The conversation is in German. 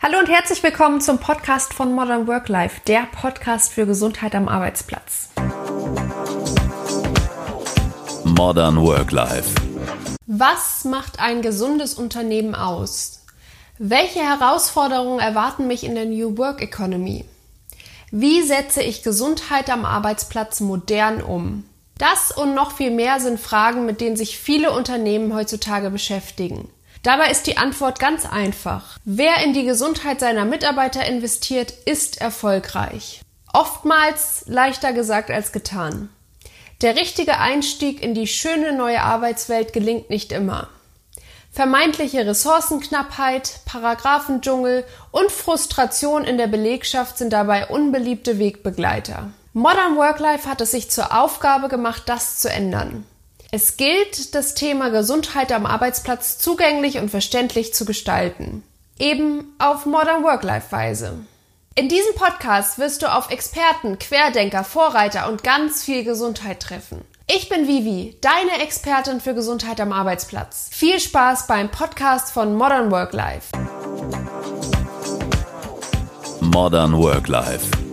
Hallo und herzlich willkommen zum Podcast von Modern Work Life, der Podcast für Gesundheit am Arbeitsplatz. Modern Work Life. Was macht ein gesundes Unternehmen aus? Welche Herausforderungen erwarten mich in der New Work Economy? Wie setze ich Gesundheit am Arbeitsplatz modern um? Das und noch viel mehr sind Fragen, mit denen sich viele Unternehmen heutzutage beschäftigen. Dabei ist die Antwort ganz einfach. Wer in die Gesundheit seiner Mitarbeiter investiert, ist erfolgreich. Oftmals leichter gesagt als getan. Der richtige Einstieg in die schöne neue Arbeitswelt gelingt nicht immer. Vermeintliche Ressourcenknappheit, Paragraphendschungel und Frustration in der Belegschaft sind dabei unbeliebte Wegbegleiter. Modern Work-Life hat es sich zur Aufgabe gemacht, das zu ändern. Es gilt, das Thema Gesundheit am Arbeitsplatz zugänglich und verständlich zu gestalten. Eben auf Modern Work-Life-Weise. In diesem Podcast wirst du auf Experten, Querdenker, Vorreiter und ganz viel Gesundheit treffen. Ich bin Vivi, deine Expertin für Gesundheit am Arbeitsplatz. Viel Spaß beim Podcast von Modern Work Life. Modern Work Life